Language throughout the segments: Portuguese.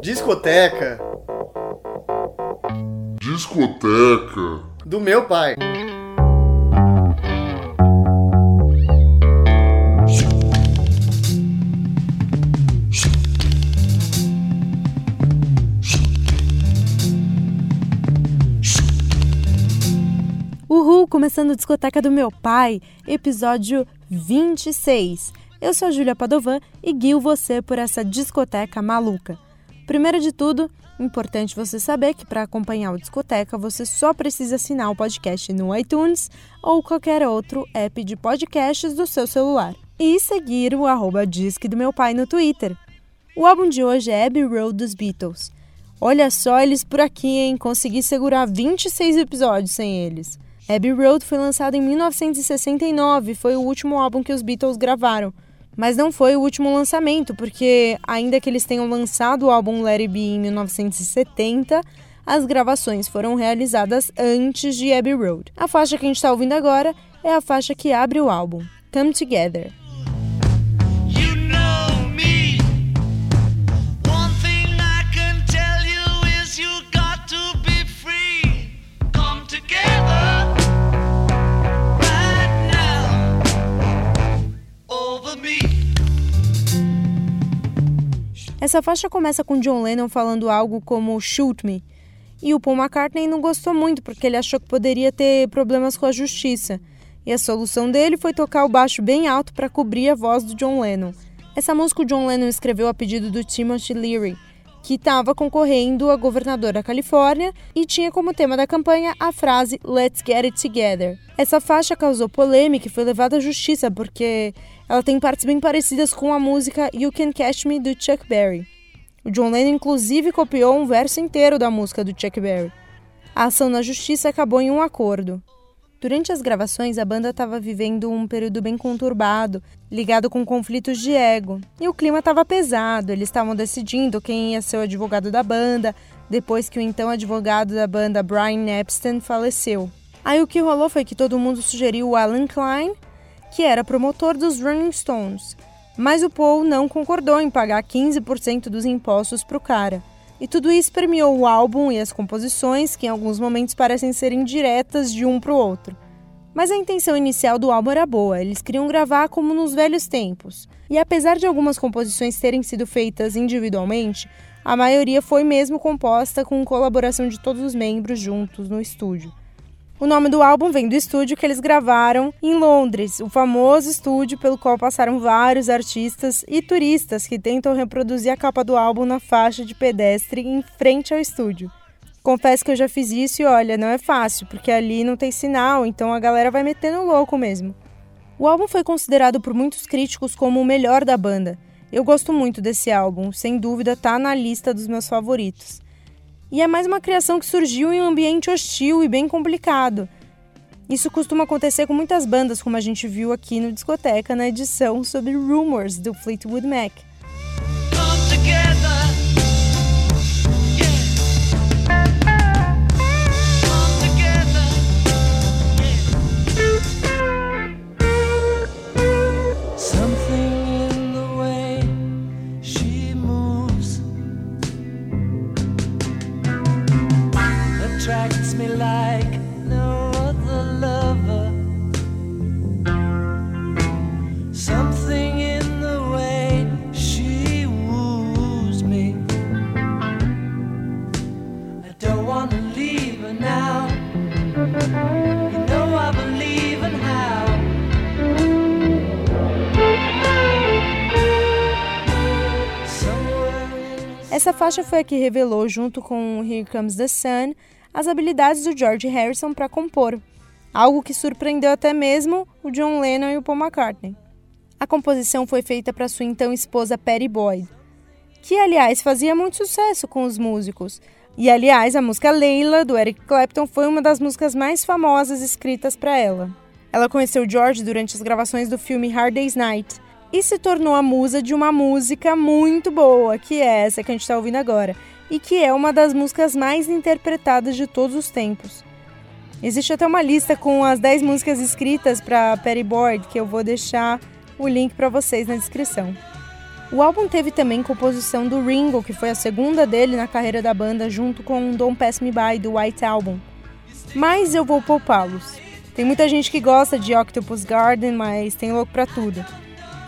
Discoteca. Discoteca. Do meu pai. Uhul, começando a discoteca do meu pai, episódio 26. Eu sou a Júlia Padovan e guio você por essa discoteca maluca. Primeiro de tudo, importante você saber que para acompanhar o discoteca você só precisa assinar o podcast no iTunes ou qualquer outro app de podcasts do seu celular. E seguir o arroba Disque do meu pai no Twitter. O álbum de hoje é Abbey Road dos Beatles. Olha só eles por aqui, hein? Consegui segurar 26 episódios sem eles. Abbey Road foi lançado em 1969, foi o último álbum que os Beatles gravaram. Mas não foi o último lançamento, porque ainda que eles tenham lançado o álbum Let It Be em 1970, as gravações foram realizadas antes de Abbey Road. A faixa que a gente está ouvindo agora é a faixa que abre o álbum, Come Together. Essa faixa começa com John Lennon falando algo como Shoot Me. E o Paul McCartney não gostou muito porque ele achou que poderia ter problemas com a justiça. E a solução dele foi tocar o baixo bem alto para cobrir a voz do John Lennon. Essa música o John Lennon escreveu a pedido do Timothy Leary, que estava concorrendo a governador da Califórnia e tinha como tema da campanha a frase Let's Get It Together. Essa faixa causou polêmica e foi levada à justiça porque ela tem partes bem parecidas com a música You Can Catch Me do Chuck Berry. O John Lennon inclusive copiou um verso inteiro da música do Chuck Berry. A ação na justiça acabou em um acordo. Durante as gravações, a banda estava vivendo um período bem conturbado, ligado com conflitos de ego. E o clima estava pesado, eles estavam decidindo quem ia ser o advogado da banda, depois que o então advogado da banda, Brian Epstein, faleceu. Aí o que rolou foi que todo mundo sugeriu o Alan Klein que era promotor dos Rolling Stones, mas o Paul não concordou em pagar 15% dos impostos para o cara. E tudo isso permeou o álbum e as composições, que em alguns momentos parecem ser indiretas de um para o outro. Mas a intenção inicial do álbum era boa, eles queriam gravar como nos velhos tempos. E apesar de algumas composições terem sido feitas individualmente, a maioria foi mesmo composta com colaboração de todos os membros juntos no estúdio. O nome do álbum vem do estúdio que eles gravaram em Londres, o famoso estúdio pelo qual passaram vários artistas e turistas que tentam reproduzir a capa do álbum na faixa de pedestre em frente ao estúdio. Confesso que eu já fiz isso e olha, não é fácil, porque ali não tem sinal, então a galera vai metendo louco mesmo. O álbum foi considerado por muitos críticos como o melhor da banda. Eu gosto muito desse álbum, sem dúvida tá na lista dos meus favoritos. E é mais uma criação que surgiu em um ambiente hostil e bem complicado. Isso costuma acontecer com muitas bandas, como a gente viu aqui no Discoteca na edição sobre Rumors do Fleetwood Mac. Essa faixa foi a que revelou, junto com Here Comes the Sun, as habilidades do George Harrison para compor, algo que surpreendeu até mesmo o John Lennon e o Paul McCartney. A composição foi feita para sua então esposa Patty Boyd, que aliás fazia muito sucesso com os músicos. E aliás, a música Leila do Eric Clapton foi uma das músicas mais famosas escritas para ela. Ela conheceu George durante as gravações do filme Hard Day's Night e se tornou a musa de uma música muito boa, que é essa que a gente está ouvindo agora, e que é uma das músicas mais interpretadas de todos os tempos. Existe até uma lista com as 10 músicas escritas para Perry Boyd, que eu vou deixar o link para vocês na descrição. O álbum teve também composição do Ringo, que foi a segunda dele na carreira da banda, junto com Don't Pass Me By do White Album. Mas eu vou poupá-los. Tem muita gente que gosta de Octopus Garden, mas tem louco pra tudo.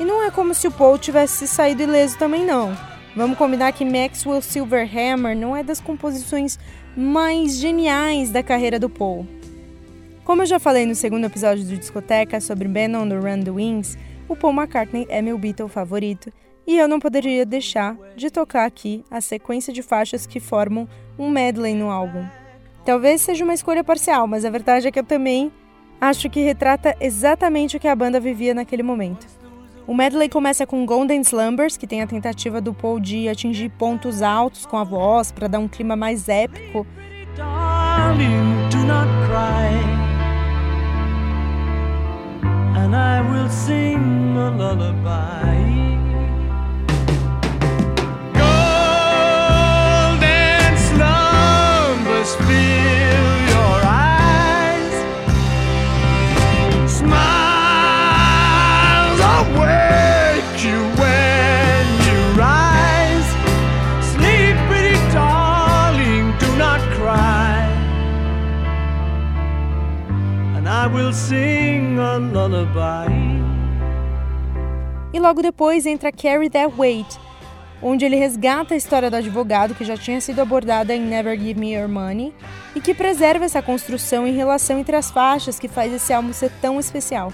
E não é como se o Paul tivesse saído ileso também não. Vamos combinar que Maxwell Silverhammer não é das composições mais geniais da carreira do Paul. Como eu já falei no segundo episódio do Discoteca sobre Ben on the Run the Wings, o Paul McCartney é meu Beatle favorito e eu não poderia deixar de tocar aqui a sequência de faixas que formam um medley no álbum. Talvez seja uma escolha parcial, mas a verdade é que eu também acho que retrata exatamente o que a banda vivia naquele momento. O medley começa com Golden Slumbers, que tem a tentativa do Paul de atingir pontos altos com a voz para dar um clima mais épico. Will sing a lullaby. E logo depois entra Carry That Weight, onde ele resgata a história do advogado que já tinha sido abordada em Never Give Me Your Money e que preserva essa construção em relação entre as faixas que faz esse álbum ser tão especial.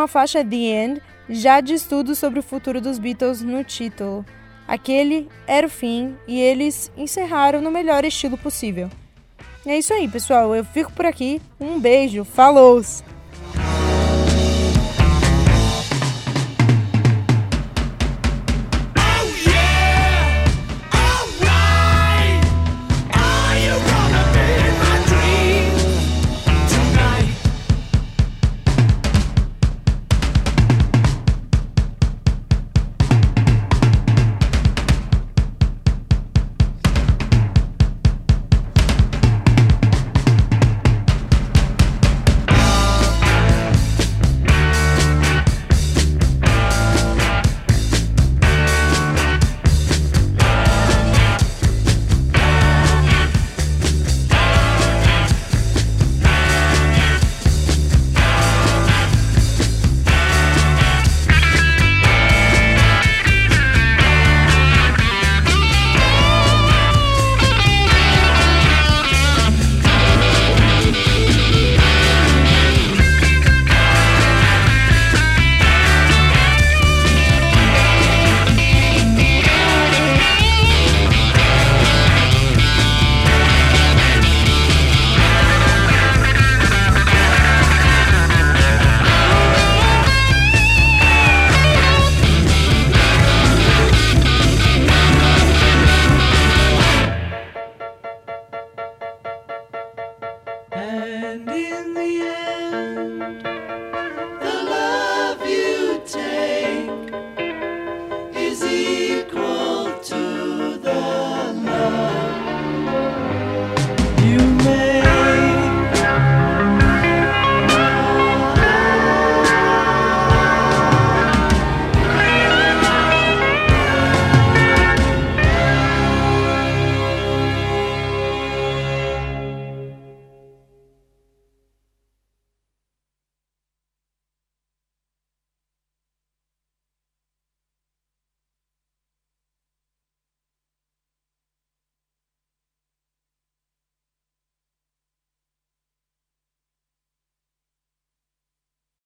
Última faixa, The End, já diz tudo sobre o futuro dos Beatles no título. Aquele era o fim e eles encerraram no melhor estilo possível. É isso aí, pessoal. Eu fico por aqui. Um beijo. Falou!